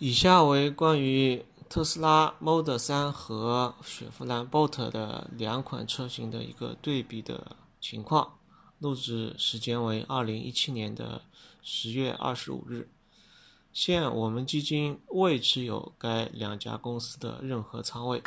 以下为关于特斯拉 Model 3和雪佛兰 Bolt 的两款车型的一个对比的情况。录制时间为二零一七年的十月二十五日。现我们基金未持有该两家公司的任何仓位。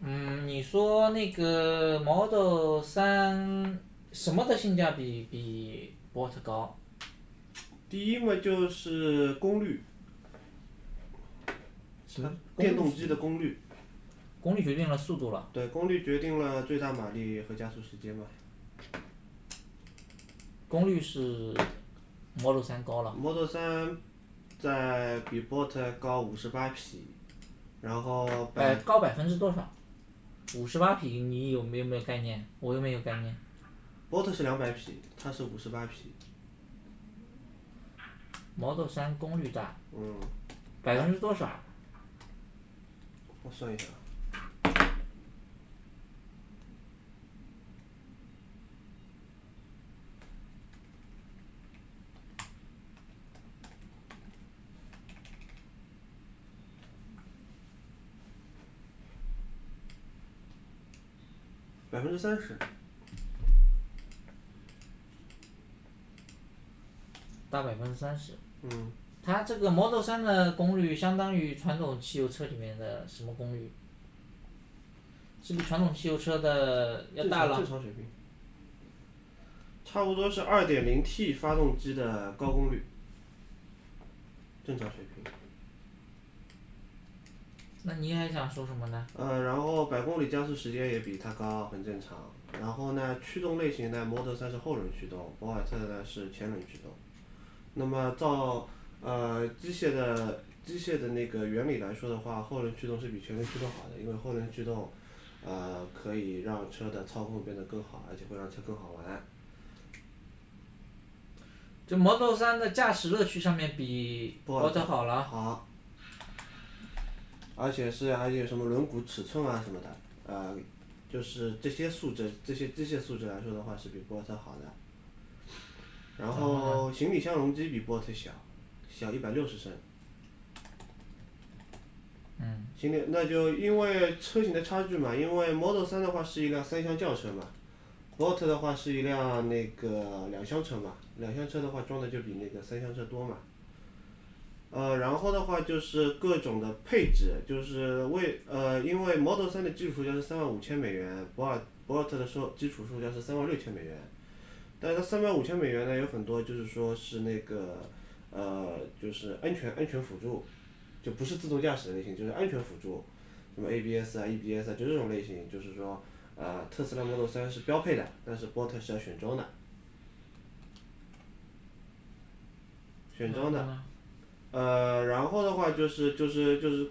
嗯，你说那个 Model 3什么的性价比比 Bolt 高？第一嘛就是功率，电动机的功率，功率决定了速度了。对，功率决定了最大马力和加速时间嘛。功率是 Model 三高了。Model 三在比 Bolt 高五十八匹，然后百百高百分之多少？五十八匹，你有没有没有概念？我又没有概念。Bolt 是两百匹，它是五十八匹，Model 3功率大，嗯，百分之多少？我算一下，百分之三十，大百分之三十。嗯，它这个 Model 3的功率相当于传统汽油车里面的什么功率？是比传统汽油车的要大了正常水平，差不多是二点零 T 发动机的高功率，正常水平。那你还想说什么呢？呃，然后百公里加速时间也比它高，很正常。然后呢，驱动类型呢，Model 3是后轮驱动，博尔特呢是前轮驱动。那么照呃机械的机械的那个原理来说的话，后轮驱动是比前轮驱动好的，因为后轮驱动呃可以让车的操控变得更好，而且会让车更好玩。就 Model 3的驾驶乐趣上面比博尔 Bolt 好了。好，而且是还有什么轮毂尺寸啊什么的，呃，就是这些素质，这些这些素质来说的话是比波特好的。然后行李箱容积比波特小，小一百六十升。嗯。行李那就因为车型的差距嘛，因为 Model 3的话是一辆三厢轿车嘛，Bolt 的话是一辆那个两厢车嘛，两厢车的话装的就比那个三厢车多嘛。呃，然后的话就是各种的配置，就是为呃，因为 Model 3的基础售价是三万五千美元，博尔博尔特的售基础售价是三万六千美元，但是它三万五千美元呢，有很多就是说是那个呃，就是安全安全辅助，就不是自动驾驶的类型，就是安全辅助，什么 ABS 啊、EBS 啊，就这种类型，就是说呃，特斯拉 Model 3是标配的，但是 Bolt 是要选装的，选装的。呃，然后的话就是就是就是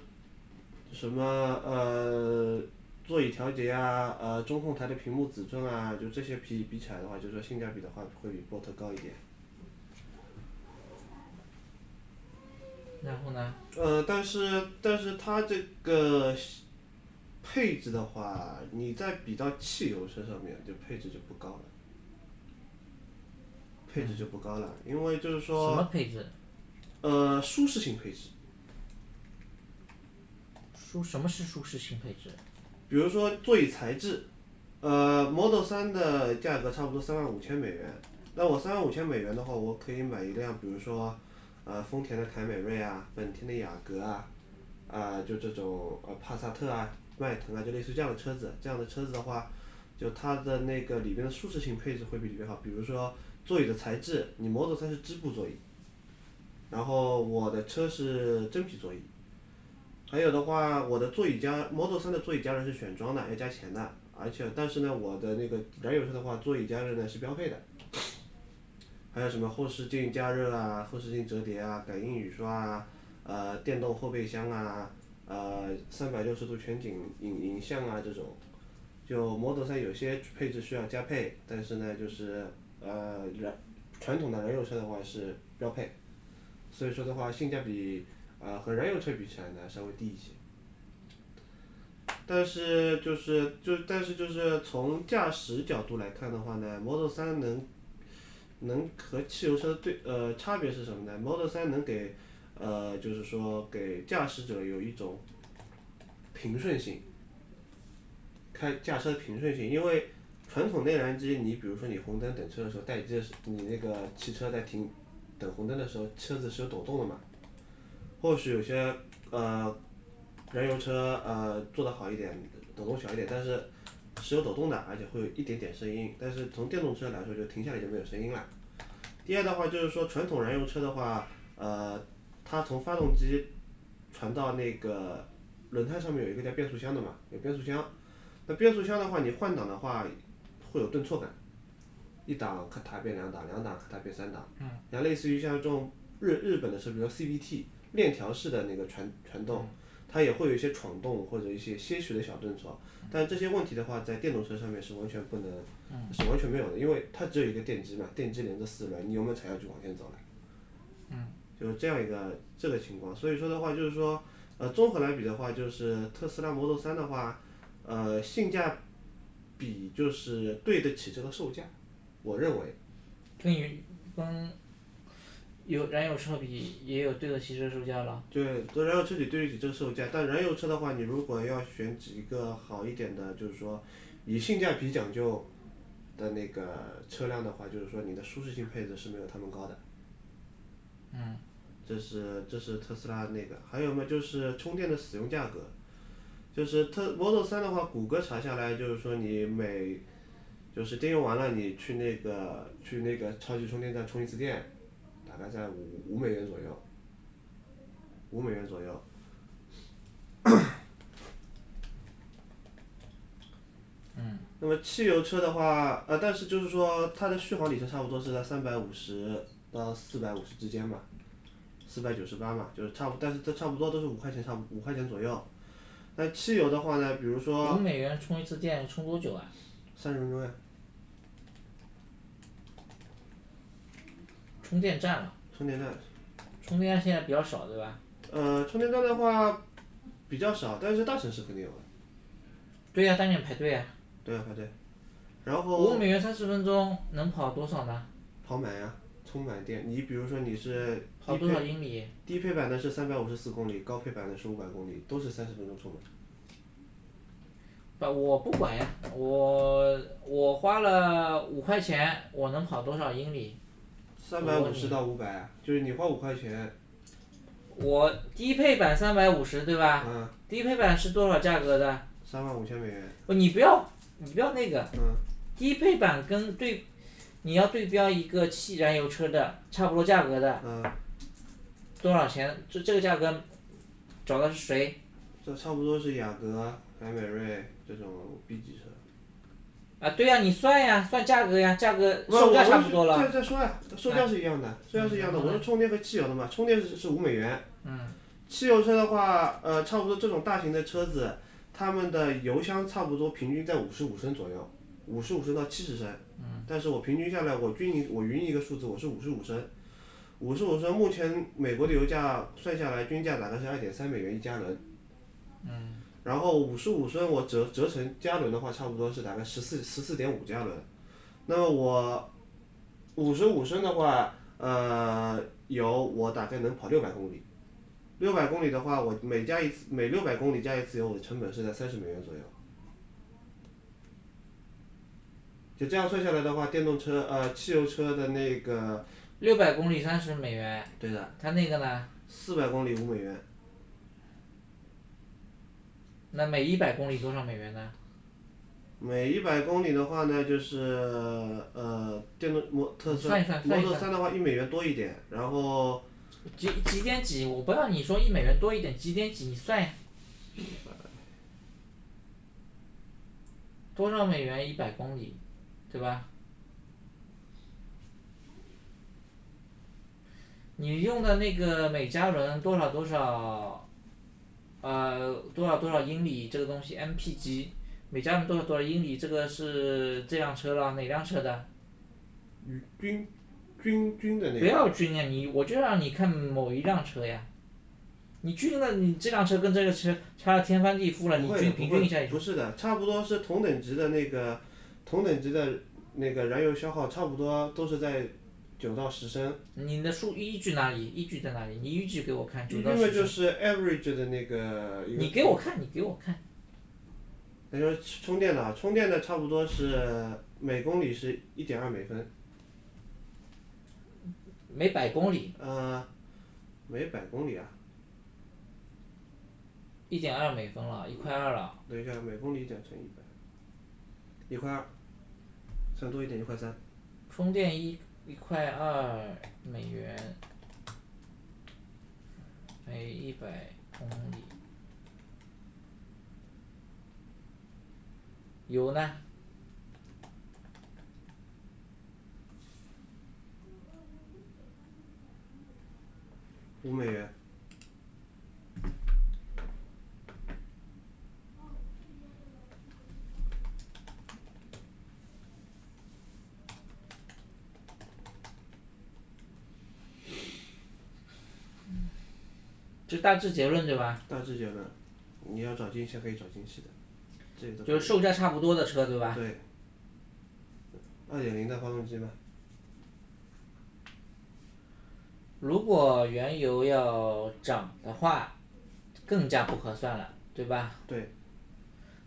什么呃座椅调节啊，呃中控台的屏幕尺寸啊，就这些比比起来的话，就是说性价比的话会比 Bolt 高一点。然后呢？呃，但是但是它这个配置的话，你再比到汽油车上面，就配置就不高了，配置就不高了，因为就是说。什么配置？呃，舒适性配置。舒什么是舒适性配置？比如说座椅材质，呃，Model 3的价格差不多三万五千美元。那我三万五千美元的话，我可以买一辆，比如说，呃，丰田的凯美瑞啊，本田的雅阁啊，啊、就这种呃帕萨特啊、迈腾啊，就类似这样的车子。这样的车子的话，就它的那个里边的舒适性配置会比里边好。比如说座椅的材质，你 Model 3是织布座椅，然后我的车是真皮座椅。还有的话，我的座椅加 Model 3的座椅加热是选装的，要加钱的。而且，但是呢，我的那个燃油车的话，座椅加热呢是标配的。还有什么后视镜加热啊，后视镜折叠啊，感应雨刷啊，呃，电动后备箱啊，呃，三百六十度全景影影像啊这种，就 Model 3有些配置需要加配，但是呢，就是呃燃传统的燃油车的话是标配，所以说的话性价比啊、和燃油车比起来呢稍微低一些。但是就是就但是就是从驾驶角度来看的话呢，Model 3能能和汽油车对呃差别是什么呢？Model 3能给呃就是说给驾驶者有一种平顺性，开驾车平顺性，因为传统内燃机，你比如说你红灯等车的时候，待机的时你那个汽车在停等红灯的时候，车子是有抖动的嘛。或许有些呃燃油车呃做得好一点，抖动小一点，但是是有抖动的，而且会有一点点声音。但是从电动车来说，就停下来就没有声音了。第二的话就是说，传统燃油车的话，呃，它从发动机传到那个轮胎上面有一个叫变速箱的嘛，有变速箱。那变速箱的话，你换挡的话会有顿挫感，一档咔嗒变两档，两档咔嗒变三档。嗯。然后类似于像这种日日本的车，比如说 CVT 链条式的那个传传动，它也会有一些闯动或者一些些许的小顿挫。但这些问题的话，在电动车上面是完全不能，是完全没有的，因为它只有一个电机嘛，电机连着四轮，你有没有踩下去往前走了？嗯。就是这样一个这个情况，所以说的话就是说，呃，综合来比的话，就是特斯拉 Model 三的话，呃，性价比就是对得起这个售价，我认为。跟油跟有燃油车比，也有对得起这个售价了。对，跟燃油车比对得起这个售价，但燃油车的话，你如果要选几个好一点的，就是说以性价比讲究的那个车辆的话，就是说你的舒适性配置是没有他们高的。嗯。这是这是特斯拉那个，还有嘛就是充电的使用价格，就是特 Model 三的话，谷歌查下来就是说你每就是电用完了，你去那个去那个超级充电站充一次电，大概在五五美元左右，五美元左右。嗯。那么汽油车的话，呃，但是就是说它的续航里程差不多是在三百五十到四百五十之间嘛。四百九十八嘛，就是差不，但是这差不多都是五块钱，差不五块钱左右。那汽油的话呢，比如说。五美元充一次电，充多久啊？三十分钟呀。充电站了。充电站。充电站现在比较少，对吧？呃，充电站的话比较少，但是大城市肯定有。对呀，当年排队啊。对啊，排队。然后。五美元三十分钟能跑多少呢？跑满呀。充满电，你比如说你是跑多少英里？低配版的是三百五十四公里，高配版的是五百公里，都是三十分钟充满。不，我不管呀，我我花了五块钱，我能跑多少英里？三百五十到五百，就是你花五块钱。我低配版三百五十对吧？嗯。低配版是多少价格的？三万五千美元。不，你不要，你不要那个。嗯。低配版跟对。你要对标一个汽燃油车的差不多价格的，嗯多少钱？这这个价格，找的是谁？这差不多是雅阁、凯美瑞这种 B 级车。啊，对呀，你算呀，算价格呀，价格售价差不多了。再再说呀，售价是一样的，售价是一样的。我是充电和汽油的嘛，充电是是五美元。嗯。汽油车的话，呃，差不多这种大型的车子，它们的油箱差不多平均在五十五升左右，五十五升到七十升。但是我平均下来，我均匀我匀一个数字，我是五十五升，五十五升，目前美国的油价算下来均价大概是二点三美元一加仑。嗯。然后五十五升我折折成加仑的话，差不多是大概十四十四点五加仑。那么我五十五升的话，呃，油我大概能跑六百公里。六百公里的话，我每加一次每六百公里加一次油，我的成本是在三十美元左右。就这样算下来的话，电动车呃汽油车的那个。六百公里三十美元。对的。它那个呢？四百公里五美元。那每一百公里多少美元呢？每一百公里的话呢，就是呃电动摩特斯拉摩托三的话一美元多一点，然后。几几点几？我不要你说一美元多一点，几点几？你算呀。多少美元一百公里？对吧？你用的那个每加仑多少多少，呃，多少多少英里这个东西，MPG，每加仑多少多少英里，这个是这辆车了，哪辆车的？均均均的那个。不要均啊，你我就让你看某一辆车呀。你均了，你这辆车跟这个车差了天翻地覆了，你均平均一下也。不是的，差不多是同等级的那个。同等级的那个燃油消耗差不多都是在九到十升，你的数依据哪里？依据在哪里？你依据给我看，九因到十升。为就是 average 的那个你给我看，你给我看。那就是充电的啊，充电的差不多是每公里是一点二美分，每百公里呃，每百公里啊，一点二美分了，一块二了。等一下，每公里一点乘一百，一块二，算多一点一块三，充电一一块二美元，每一百公里。油呢？五美元，这大致结论对吧？大致结论，你要找精细可以找精细的，这些都就是售价差不多的车对吧？对，二点零的发动机嘛，如果原油要涨的话，更加不合算了，对吧？对。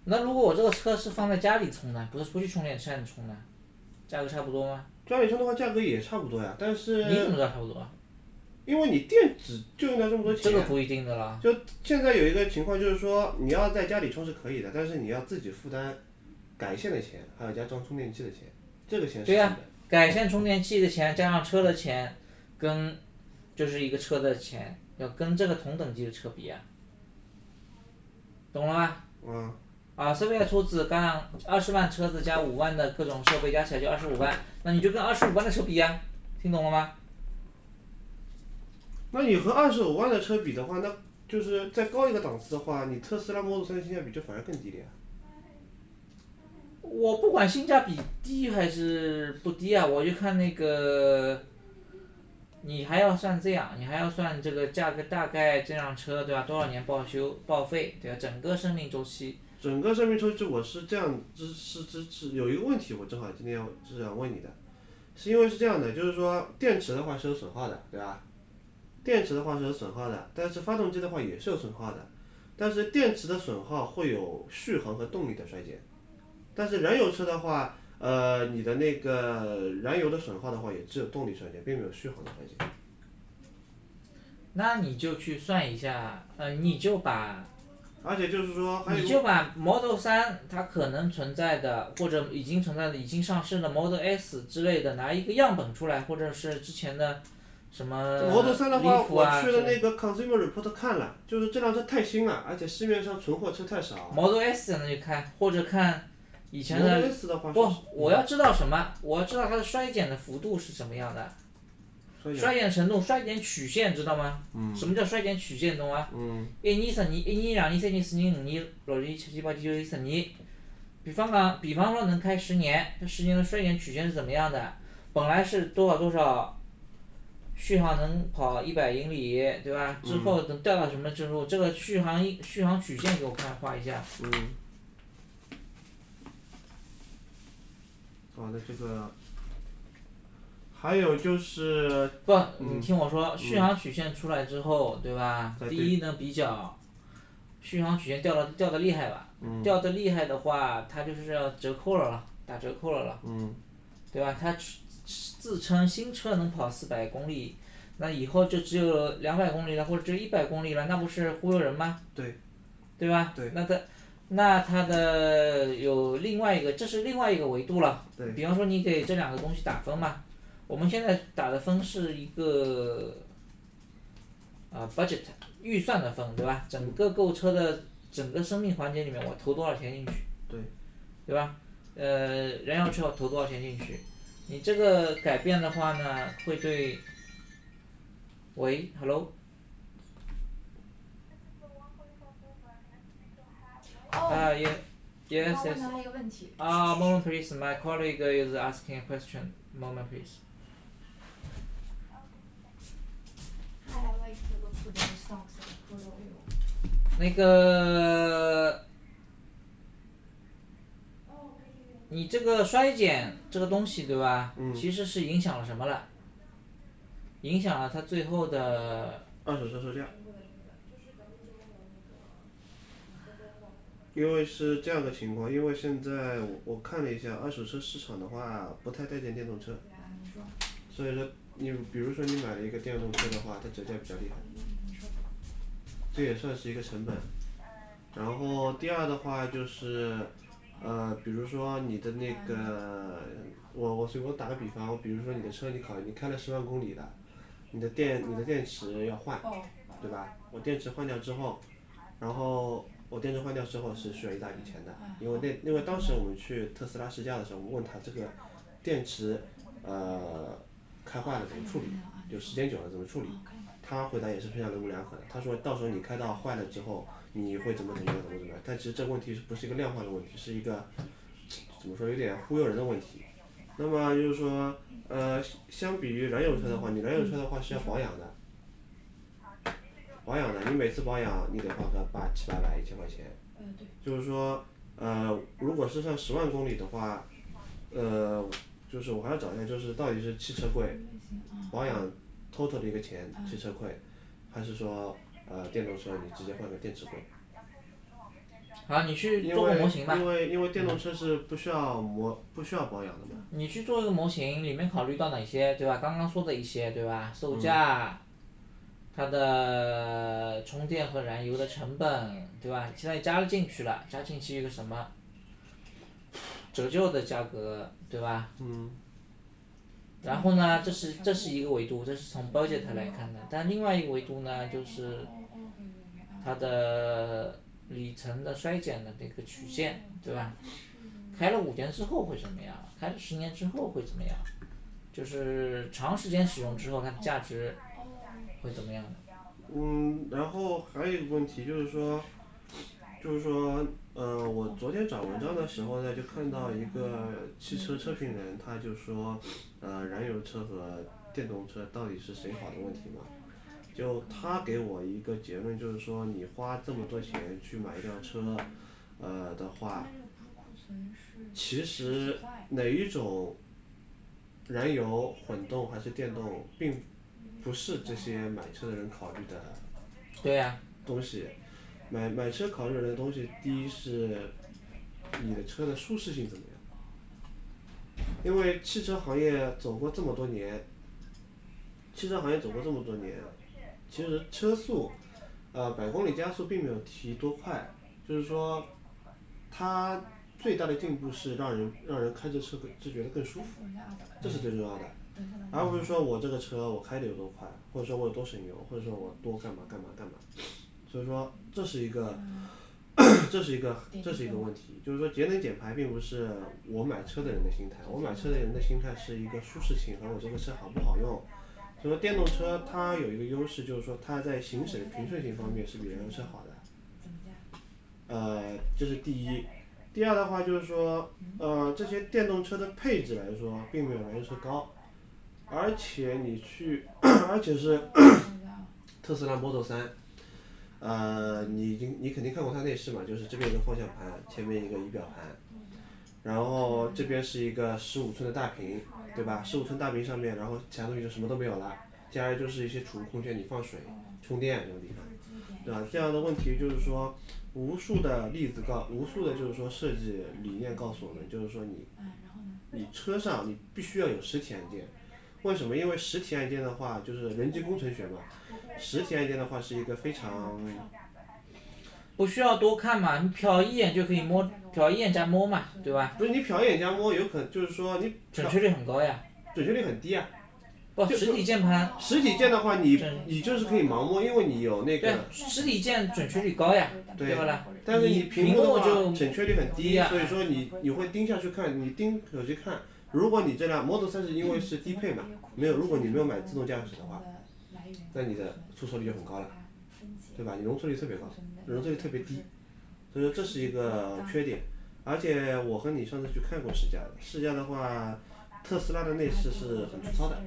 那如果我这个车是放在家里充呢，不是出去充电站充呢，价格差不多吗？家里充的话价格也差不多呀，但是你怎么知道差不多？因为你电池就用掉这么多钱，这个不一定的啦。就现在有一个情况就是说，你要在家里充是可以的，但是你要自己负担改线的钱，还有加装充电器的钱，这个钱是对呀。改线充电器的钱加上车的钱，跟就是一个车的钱，要跟这个同等级的车比啊，懂了吗？嗯，啊，设备的出资，刚二十万车子加五万的各种设备加起来就二十五万，那你就跟二十五万的车比呀、听懂了吗？那你和二十五万的车比的话，那就是再高一个档次的话，你特斯拉 Model 三的性价比就反而更低了呀。我不管性价比低还是不低啊，我就看那个，你还要算这样，你还要算这个价格大概这辆车对吧？多少年报修报废对吧？整个生命周期，整个生命周期我是这样，是是是是有一个问题，我正好今天要是想问你的，是因为是这样的，就是说电池的话是有损耗的，对吧？电池的话是有损耗的，但是发动机的话也是有损耗的，但是电池的损耗会有续航和动力的衰减，但是燃油车的话，呃，你的那个燃油的损耗的话也只有动力衰减，并没有续航的衰减。那你就去算一下，呃，你就把而且就是说还有你就把 Model 3它可能存在的或者已经存在的已经上市的 Model S 之类的拿一个样本出来，或者是之前的什么 Model 3的话我去了那个 Consumer Report 看了，就是这辆车太新了，而且市面上存货车太少。Model S 那就看，或者看以前 Model 的 S 的话是不，我要知道什么？我要知道它的衰减的幅度是什么样的，衰减程度、衰减曲线知道吗？嗯什么叫衰减曲线懂吗？嗯一年、十年、一年、两年、三年、四年、五年、六年、七七八九十十年。比方讲，比方说能开十年，这十年的衰减曲线是怎么样的？本来是多少多少，续航能跑一百英里，对吧？之后等掉到什么之后，这个续航续航曲线给我看画一下。嗯。好的，这个还有就是不，嗯你听我说，续航曲线出来之后，对吧？再第一呢，比较续航曲线掉的掉的厉害吧？嗯掉的厉害的话，它就是要折扣了了，打折扣了了，嗯对吧？它自称新车能跑四百公里，那以后就只有两百公里了，或者只有一百公里了，那不是忽悠人吗？对。对吧？对那它，那它的有另外一个，这是另外一个维度了。对比方说，你给这两个东西打分嘛，我们现在打的分是一个，啊、budget 预算的分，对吧？整个购车的整个生命环节里面，我投多少钱进去？对。对吧？呃，燃油车我投多少钱进去？你这个改变的话呢，会对。喂，hello，哦，啊、e 我 yes 问 yes。他一个问题。啊、moment please. My colleague is asking a question. Moment please. Like to 你这个衰减这个东西对吧？嗯其实是影响了什么了？影响了它最后的二手车售价。因为是这样的情况，因为现在我我看了一下二手车市场的话，不太待见电动车，所以说你比如说你买了一个电动车的话，它折价比较厉害，这也算是一个成本。然后第二的话就是，呃，比如说你的那个，我我随我打个比方，比如说你的车你考你开了十万公里的，你的电你的电池要换，哦，对吧？我电池换掉之后，然后我电池换掉之后是需要一大笔钱的，因为那因为当时我们去特斯拉试驾的时候，我们问他这个电池，呃，开坏了怎么处理，就时间久了怎么处理，他回答也是非常模棱两可的。他说到时候你开到坏了之后，你会怎么怎么样怎么怎么样，但其实这个问题是不是一个量化的问题，是一个怎么说有点忽悠人的问题。那么就是说，呃，相比于燃油车的话，你燃油车的话是要保养的。保养的，你每次保养你得花个八七八百一千块钱。就是说，呃，如果是算十万公里的话，呃，就是我还要找一下，就是到底是汽车贵，保养 total 的一个钱，汽车贵，还是说呃电动车你直接换个电池贵？好，你去做个模型吧。因为因为电动车是不需要模不需要保养的嘛。你去做一个模型，里面考虑到哪些，对吧？刚刚说的一些，对吧？售价，它的充电和燃油的成本，对吧？现在加了进去了，加进去一个什么？折旧的价格，对吧？嗯。然后呢，这是这是一个维度，这是从 budget 来看的。但另外一个维度呢，就是它的里程的衰减的这个曲线，对吧？开了五年之后会怎么样？开了十年之后会怎么样？就是长时间使用之后，它的价值会怎么样？嗯，然后还有一个问题就是说，就是说，呃，我昨天找文章的时候呢，就看到一个汽车车评人，他就说，呃，燃油车和电动车到底是谁好的问题嘛？就他给我一个结论，就是说，你花这么多钱去买一辆车，呃的话，其实哪一种燃油、混动还是电动，并不是这些买车的人考虑的对呀、东西。买买车考虑的东西，第一是你的车的舒适性怎么样？因为汽车行业走过这么多年，汽车行业走过这么多年，其实车速，呃，百公里加速并没有提多快，就是说，它最大的进步是让人让人开着车更就觉得更舒服，这是最重要的。而不是说我这个车我开的有多快，或者说我有多省油，或者说我多干嘛干嘛干嘛。所以说这是一个，这是一个这是一个问题，就是说节能减排并不是我买车的人的心态，我买车的人的心态是一个舒适性和我这个车好不好用。所以说电动车它有一个优势，就是说它在行驶的平顺性方面是比燃油车好的。呃，这是第一。第二的话就是说，呃，这些电动车的配置来说，并没有燃油车高，而且你去，而且是特斯拉 Model 3，呃，你已经你肯定看过它内饰嘛，就是这边一个方向盘，前面一个仪表盘，然后这边是一个十五寸的大屏，对吧？十五寸大屏上面，然后其他东西就什么都没有了，接下来就是一些储物空间，你放水、充电这种地方，对吧？这样的问题就是说，无数的例子告，无数的就是说设计理念告诉我们，就是说你，你车上你必须要有实体按键。为什么？因为实体按键的话，就是人机工程学嘛。实体按键的话是一个非常，不需要多看嘛，你瞟一眼就可以摸，瞟一眼加摸嘛，对吧？不是你瞟一眼加摸，有可能就是说你准确率很高呀。准确率很低啊。不，实体键盘，实体键的话，你准你就是可以盲摸，因为你有那对个，，实体键准确率高呀，对不啦？但是你屏幕的话就准确率很低，低呀所以说你你会盯下去看，你盯手机看。如果你这辆 Model 3是因为是低配嘛，没有，如果你没有买自动驾驶的话，那你的出错率就很高了，对吧？你容错率特别高，容错率特别低，所以说这是一个缺点。而且我和你上次去看过试驾的，试驾的话，特斯拉的内饰是很粗糙的，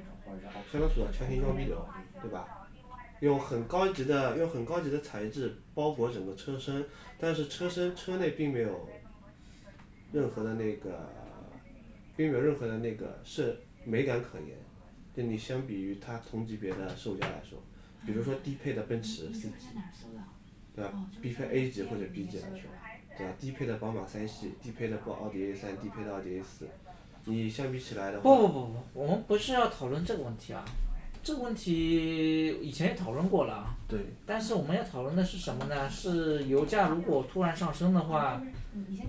相当粗糙，强行装逼的，对吧？用很高级的用很高级的材质包裹整个车身，但是车身车内并没有任何的那个，并没有任何的那个是美感可言，就你相比于它同级别的售价来说，比如说低配的奔驰 C 级，对吧？低配 A 级或者 B 级来说，对吧？低配的宝马三系，低配的宝奥迪 A 三，低配的奥迪 A 四，你相比起来的话，不不不不，我们不是要讨论这个问题啊，这个问题以前也讨论过了啊。对，但是我们要讨论的是什么呢？是油价如果突然上升的话，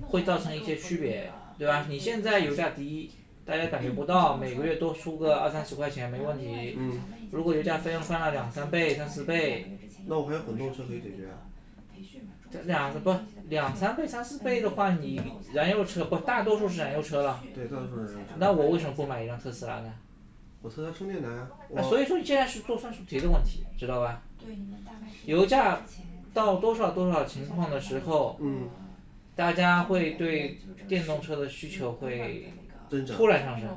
会造成一些区别，对吧？你现在油价低，大家感觉不到，每个月多出个二三十块钱没问题。嗯，如果油价费用翻了两三倍、三四倍，那我还有混动车可以解决啊。这两不两三倍、三四倍的话，你燃油车不大多数是燃油车了，对，大多数人用车。那我为什么不买一辆特斯拉呢？我特斯拉充电难啊，所以说现在是做算术题的问题，知道吧？油价到多少多少情况的时候，嗯，大家会对电动车的需求会。突然上升，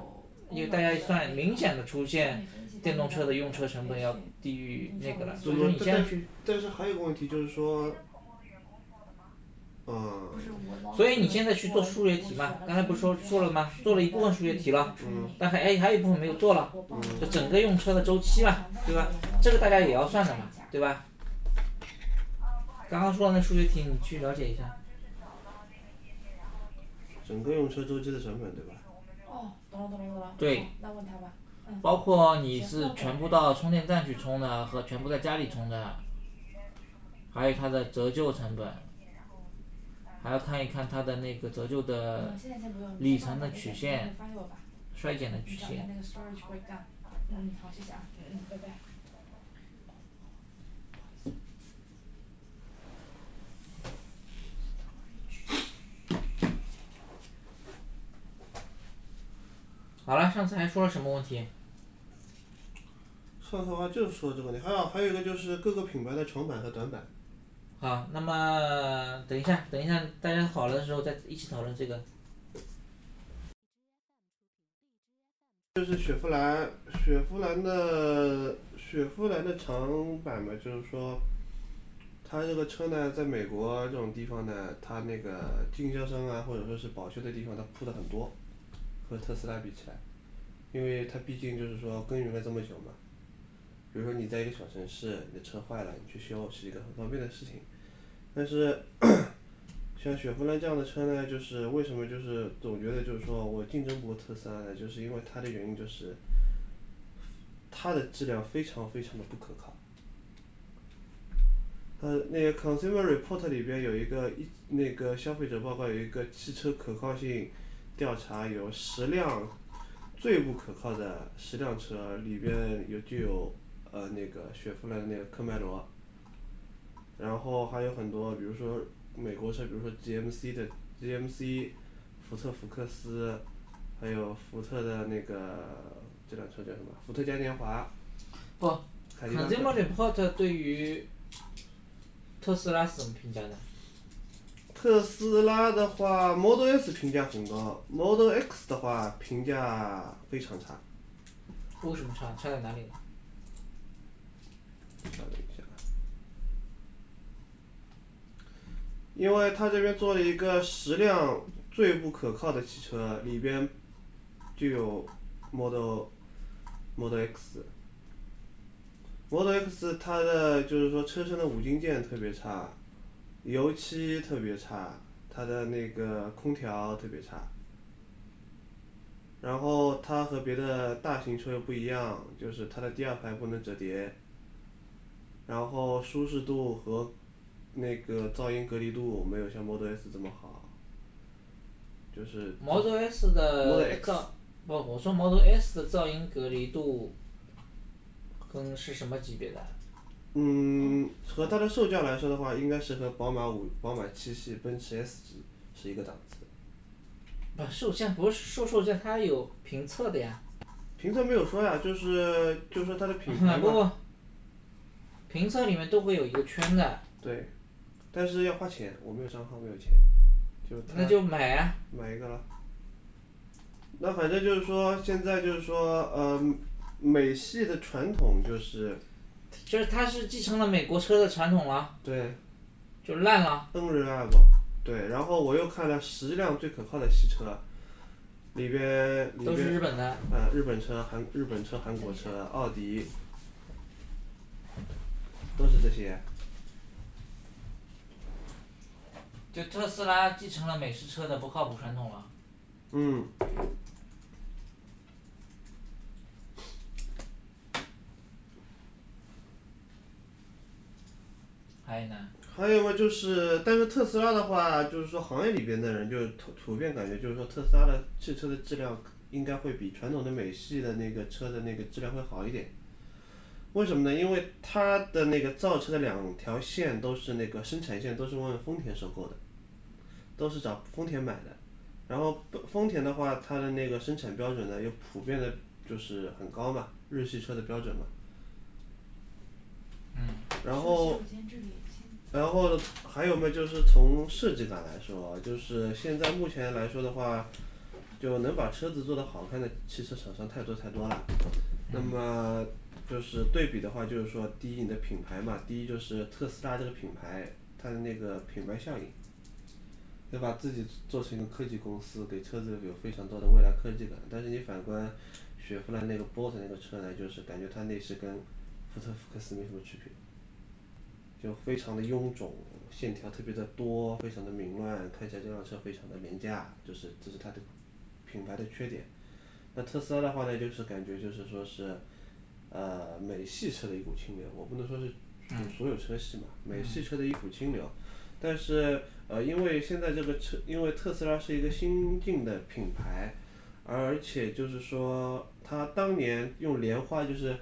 因为大家算明显的出现电动车的用车成本要低于那个了，所以说你现在去，但是还有个问题就是说，嗯，所以你现在去做数学题嘛，刚才不是说做了吗？做了一部分数学题了，嗯但还哎还有一部分没有做了，就整个用车的周期嘛，对吧？这个大家也要算的嘛，对吧？刚刚说的那数学题，你去了解一下。整个用车周期的成本，对吧？哦，懂了懂了懂了。对好，那问他吧。嗯。包括你是全部到充电站去充的和全部在家里充的，还有它的折旧成本，还要看一看它的那个折旧的。里程的曲线。衰减的曲线。嗯，好，谢谢啊。嗯嗯，拜拜。好了，上次还说了什么问题？上次的话就是说这个问题，还有还有一个就是各个品牌的长板和短板。好，那么等一下，等一下，大家好了的时候再一起讨论这个。就是雪佛兰，雪佛兰的雪佛兰的长板嘛，就是说，它这个车呢，在美国这种地方呢，它那个经销商啊，或者说是保修的地方，它铺的很多，和特斯拉比起来，因为它毕竟就是说耕耘了这么久嘛。比如说你在一个小城市，你的车坏了，你去修是一个很方便的事情，但是像雪佛兰这样的车呢，就是为什么就是总觉得就是说我竞争不过特斯拉呢？就是因为它的原因就是它的质量非常非常的不可靠。呃，那个 Consumer Report 里边有一个一那个消费者报告有一个汽车可靠性调查，有十辆最不可靠的十辆车里边有就有呃那个雪佛兰的那个科迈罗，然后还有很多比如说美国车，比如说 GMC 的 GMC，福特福克斯，还有福特的那个这辆车叫什么？福特嘉年华。不凯迪拉克。Consumer Report 对于特斯拉是怎么评价的？特斯拉的话，Model S 评价很高，Model X 的话评价非常差。为什么差？差在哪里呢？稍等一下，因为他这边做了一个十辆最不可靠的汽车，里边就有 Model Model X。Model X 它的就是说车身的五金件特别差，油漆特别差，它的那个空调特别差。然后它和别的大型车又不一样，就是它的第二排不能折叠。然后舒适度和那个噪音隔离度没有像 Model S 这么好，就是 Model S 的噪，不，我说 Model S 的噪音隔离度，跟是什么级别的？嗯，和它的售价来说的话，应该是和宝马五、宝马七系、奔驰 S 级是一个档次。不，售价不是售售价，它有评测的呀。评测没有说呀，就是就说它的品牌不嘛，不，评测里面都会有一个圈的，对，但是要花钱，我没有账号，没有钱，就那就买啊。买一个了。那反正就是说，现在就是说，呃，美系的传统就是就是它是继承了美国车的传统了，对就烂了。unreliable，对，然后我又看了十辆最可靠的汽车，里边里都是日本的。呃日本车、韩日本车、韩国车、奥迪，都是这些。就特斯拉继承了美式车的不靠谱传统了。嗯，还有呢？还有嘛，就是，但是特斯拉的话，就是说行业里边的人就普普遍感觉就是说特斯拉的汽车的质量应该会比传统的美系的那个车的那个质量会好一点。为什么呢？因为它的那个造车的两条线都是那个生产线都是问丰田收购的，都是找丰田买的。然后丰田的话，它的那个生产标准呢又普遍的就是很高嘛，日系车的标准嘛。嗯。然后。然后还有嘛，就是从设计感来说，就是现在目前来说的话，就能把车子做得好看的汽车厂商太多太多了。那么就是对比的话，就是说，第一你的品牌嘛，第一就是特斯拉这个品牌，它的那个品牌效应，对吧？自己做成一个科技公司，给车子有非常多的未来科技感。但是你反观雪佛兰那个 Bolt 那个车呢，就是感觉它内饰跟福特福克斯没什么区别。就非常的臃肿，线条特别的多，非常的凌乱，看起来这辆车非常的廉价，就是这是它的品牌的缺点。那特斯拉的话呢，就是感觉就是说是，呃，美系车的一股清流，我不能说是所有车系嘛，美系车的一股清流。但是呃，因为现在这个车，因为特斯拉是一个新进的品牌，而且就是说它当年用莲花就是。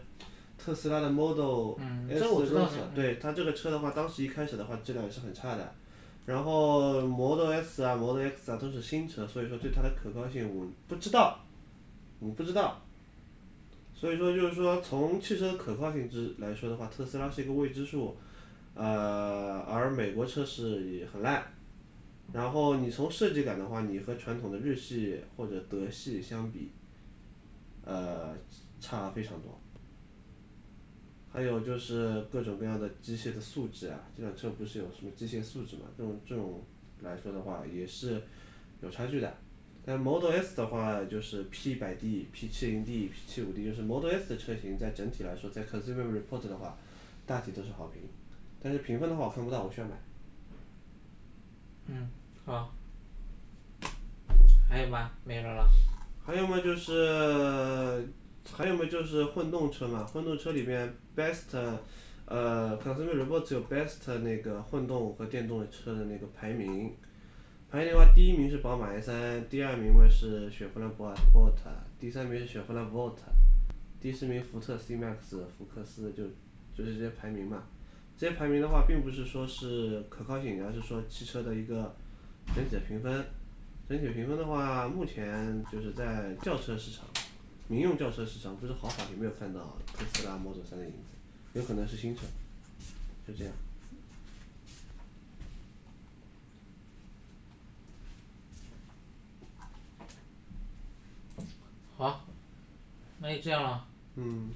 特斯拉的 Model 这我知道对它这个车的话，当时一开始的话质量也是很差的。然后 Model S 啊、Model X 啊都是新车，所以说对它的可靠性我不知道，我不知道。所以说就是说从汽车可靠性之来说的话，特斯拉是一个未知数，呃，而美国车是也很烂。然后你从设计感的话，你和传统的日系或者德系相比，呃，差非常多。还有就是各种各样的机械的素质啊，这辆车不是有什么机械素质嘛？这种这种来说的话，也是有差距的。但 Model S 的话，就是 P 1 0 0 D、P 7 0 D、P 7 5 D，就是 Model S 的车型，在整体来说，在 Consumer Report 的话，大体都是好评。但是评分的话，我看不到，我需要买。嗯，好。还有吗？没有了。还有吗，就是还有嘛，就是混动车嘛，混动车里面 best，呃，Consumer Reports 有 best 那个混动和电动的车的那个排名。排名的话，第一名是宝马 i3，第二名嘛是雪佛兰博尔 Sport，第三名是雪佛兰 Volt，第四名福特 C-Max 福克斯就就是这些排名嘛。这些排名的话，并不是说是可靠性，而是说汽车的一个整体的评分。整体评分的话，目前就是在轿车市场，民用轿车市场不是豪华也，没有看到特斯拉 Model 3的影子，有可能是新车，就这样。好，那就这样了。嗯。